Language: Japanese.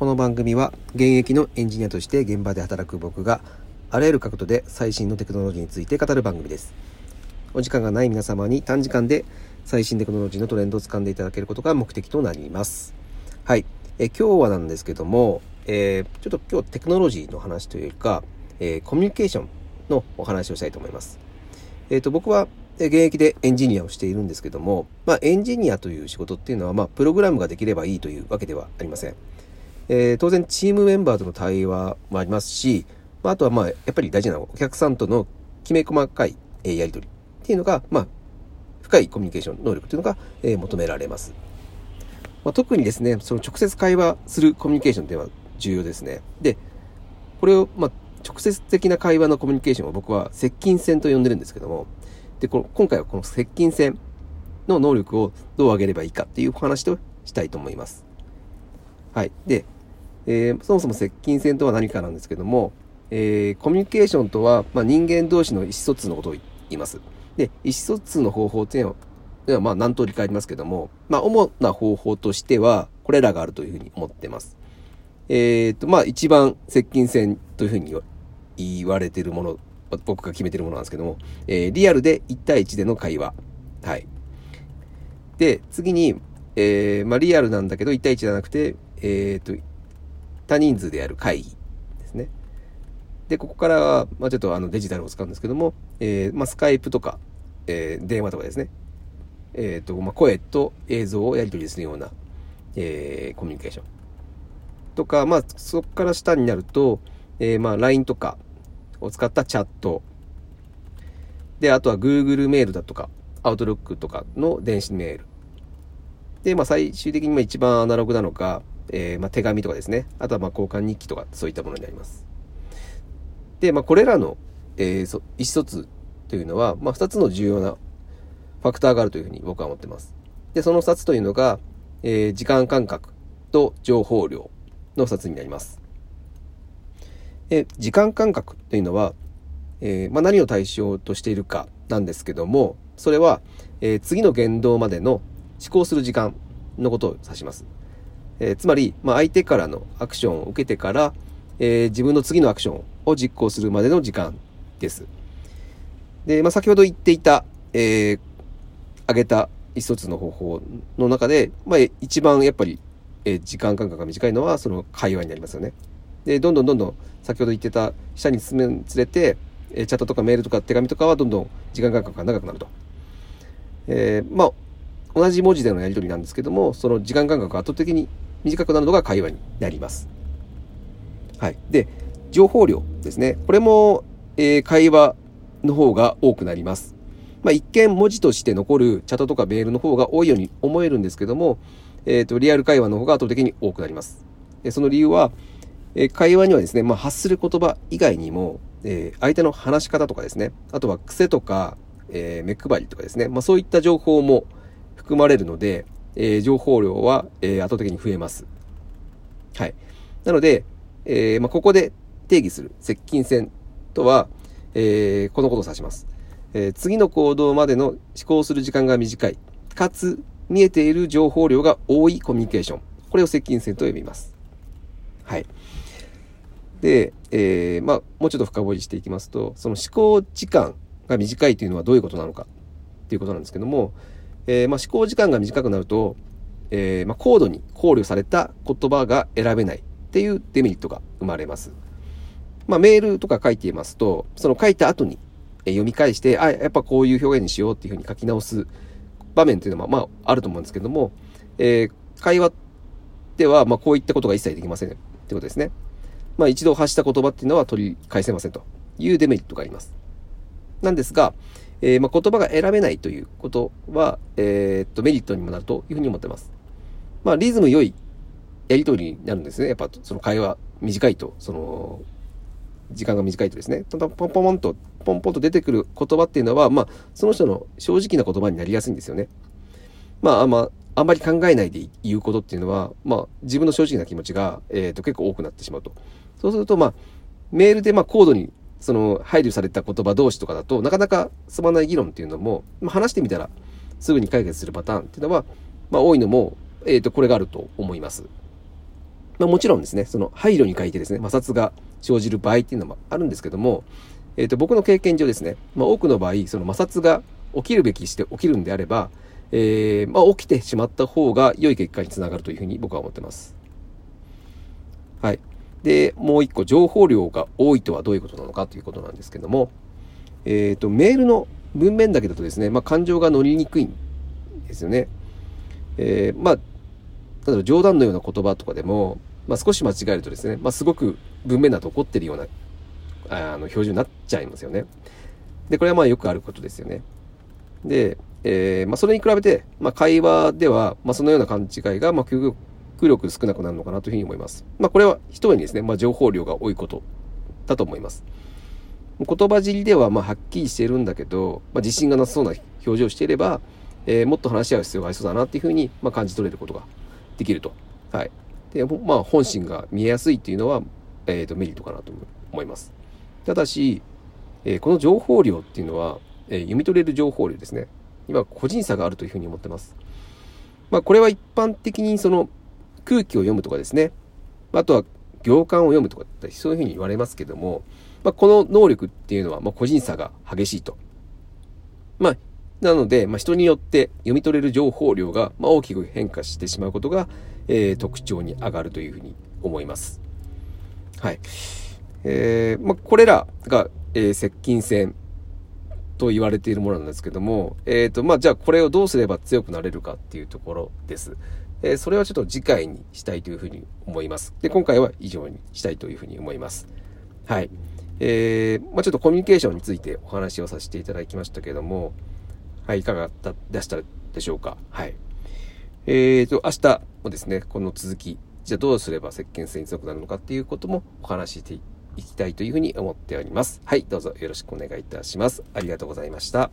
この番組は現役のエンジニアとして現場で働く僕があらゆる角度で最新のテクノロジーについて語る番組です。お時間がない皆様に短時間で最新テクノロジーのトレンドを掴んでいただけることが目的となります。はい。え今日はなんですけども、えー、ちょっと今日テクノロジーの話というか、えー、コミュニケーションのお話をしたいと思います。えっ、ー、と僕は現役でエンジニアをしているんですけども、まあ、エンジニアという仕事っていうのは、まあ、プログラムができればいいというわけではありません。えー、当然、チームメンバーとの対話もありますし、まあ、あとは、まあ、やっぱり大事なお客さんとのきめ細かい、えやり取りっていうのが、まあ、深いコミュニケーション能力というのが、えー、求められます。まあ、特にですね、その直接会話するコミュニケーションでは重要ですね。で、これを、まあ、直接的な会話のコミュニケーションを僕は接近戦と呼んでるんですけども、で、この今回はこの接近戦の能力をどう上げればいいかっていうお話としたいと思います。はい。で、えー、そもそも接近戦とは何かなんですけども、えー、コミュニケーションとは、まあ、人間同士の意思疎通のことを言います。で、意思疎通の方法っていうのは、まあ、何通りかありますけども、まあ、主な方法としては、これらがあるというふうに思ってます。えっ、ー、と、まあ、一番接近戦というふうに言われているもの、僕が決めてるものなんですけども、えー、リアルで1対1での会話。はい。で、次に、えー、まあ、リアルなんだけど、1対1じゃなくて、えっ、ー、と、多人数でやる会議ですね。で、ここからは、まあ、ちょっとあのデジタルを使うんですけども、えー、まあ、スカイプとか、えー、電話とかですね。えっ、ー、と、まあ、声と映像をやり取りするような、えー、コミュニケーション。とか、まあ、そこから下になると、えー、まあ、LINE とかを使ったチャット。で、あとは Google メールだとか、Outlook とかの電子メール。で、まあ、最終的に一番アナログなのが、えー、まあ、手紙とかですね。あとはま交換日記とかそういったものになります。で、まあ、これらの、えー、意思疎通というのは、まあ、2つの重要なファクターがあるというふうに僕は思ってます。で、その2つというのが、えー、時間感覚と情報量の2つになります。で、時間感覚というのは、えー、まあ、何を対象としているかなんですけども、それは、えー、次の言動までの思考する時間のことを指します。えー、つまり、まあ、相手からのアクションを受けてから、えー、自分の次のアクションを実行するまでの時間です。で、まあ、先ほど言っていた、えー、挙げた一つの方法の中で、まあ、一番やっぱり、えー、時間間隔が短いのはその会話になりますよね。で、どんどんどんどん先ほど言ってた下に進むにつれて、えー、チャットとかメールとか手紙とかはどんどん時間間隔が長くなると。えー、まあ、同じ文字でのやり取りなんですけども、その時間間隔が圧倒的に短くなるのが会話になります。はい。で、情報量ですね。これも、えー、会話の方が多くなります。まあ、一見文字として残るチャットとかメールの方が多いように思えるんですけども、えっ、ー、と、リアル会話の方が圧倒的に多くなります。でその理由は、え、会話にはですね、まあ、発する言葉以外にも、えー、相手の話し方とかですね、あとは癖とか、えー、目配りとかですね、まあ、そういった情報も含まれるので、えー、情報量は、えー、圧倒的に増えます。はい。なので、えー、まあ、ここで定義する接近戦とは、えー、このことを指します。えー、次の行動までの思考する時間が短い。かつ、見えている情報量が多いコミュニケーション。これを接近戦と呼びます。はい。で、えー、まあ、もうちょっと深掘りしていきますと、その思考時間が短いというのはどういうことなのかっていうことなんですけども、えー、まあ、思考時間が短くなると、えー、まあ、高度に考慮された言葉が選べないっていうデメリットが生まれます。まあ、メールとか書いていますと、その書いた後に読み返して、あ、やっぱこういう表現にしようっていうふうに書き直す場面っていうのは、まあ、あると思うんですけども、えー、会話では、ま、こういったことが一切できませんってことですね。まあ、一度発した言葉っていうのは取り返せませんというデメリットがあります。なんですが、えー、まあ、言葉が選べないということは、えー、っと、メリットにもなるというふうに思ってます。まあ、リズム良いやりとりになるんですね。やっぱ、その会話短いと、その、時間が短いとですね、ポンポンポンと、ポンポンと出てくる言葉っていうのは、まあ、その人の正直な言葉になりやすいんですよね。まあ、まあ、んまり考えないで言うことっていうのは、まあ、自分の正直な気持ちが、えっ、と、結構多くなってしまうと。そうすると、まあ、メールで、まあ、高度にその配慮された言葉同士とかだとなかなか進まない議論っていうのも、まあ、話してみたらすぐに解決するパターンっていうのは、まあ、多いのも、え、ー、と、これがあると思います。まあもちろんですね、その配慮に書いてですね、摩擦が生じる場合っていうのもあるんですけども、えっ、ー、と、僕の経験上ですね、まあ多くの場合、その摩擦が起きるべきして起きるんであれば、えー、まあ起きてしまった方が良い結果につながるというふうに僕は思ってます。はい。で、もう一個、情報量が多いとはどういうことなのかということなんですけども、えっ、ー、と、メールの文面だけだとですね、まあ、感情が乗りにくいんですよね。えー、まあ、例えば冗談のような言葉とかでも、まあ、少し間違えるとですね、まあ、すごく文面だと怒ってるような、あの、表示になっちゃいますよね。で、これはまあよくあることですよね。で、えー、まあ、それに比べて、まあ、会話では、まあ、そのような勘違いが、まあ、極力少なくなるのかなというふうに思います。まあ、これは一重にですね、まあ、情報量が多いことだと思います。言葉尻ではまあはっきりしているんだけど、まあ、自信がなさそうな表情をしていれば、えー、もっと話し合う必要がありそうだなっていうふうに、まあ、感じ取れることができると。はい。で、まあ、本心が見えやすいっていうのは、えっ、ー、と、メリットかなと思います。ただし、えー、この情報量っていうのは、えー、読み取れる情報量ですね。今、個人差があるというふうに思ってます。まあ、これは一般的にその空気を読むとかですね。あとは行間を読むとかそういうふうに言われますけども、まあ、この能力っていうのは、まあ、個人差が激しいと。まあ、なので、まあ、人によって読み取れる情報量が、まあ、大きく変化してしまうことが、えー、特徴に上がるというふうに思います。はい。えー、まあ、これらが、えー、接近戦と言われているものなんですけども、えっ、ー、と、まあ、じゃあこれをどうすれば強くなれるかっていうところです。えー、それはちょっと次回にしたいというふうに思います。で、今回は以上にしたいというふうに思います。はい。えー、まあ、ちょっとコミュニケーションについてお話をさせていただきましたけども、はい、いかがだでしたでしょうか？はい。えーと、明日もですね、この続き、じゃあどうすれば石鹸性に強くなるのかっていうこともお話ししていきたいというふうに思っております。はい、どうぞよろしくお願いいたします。ありがとうございました。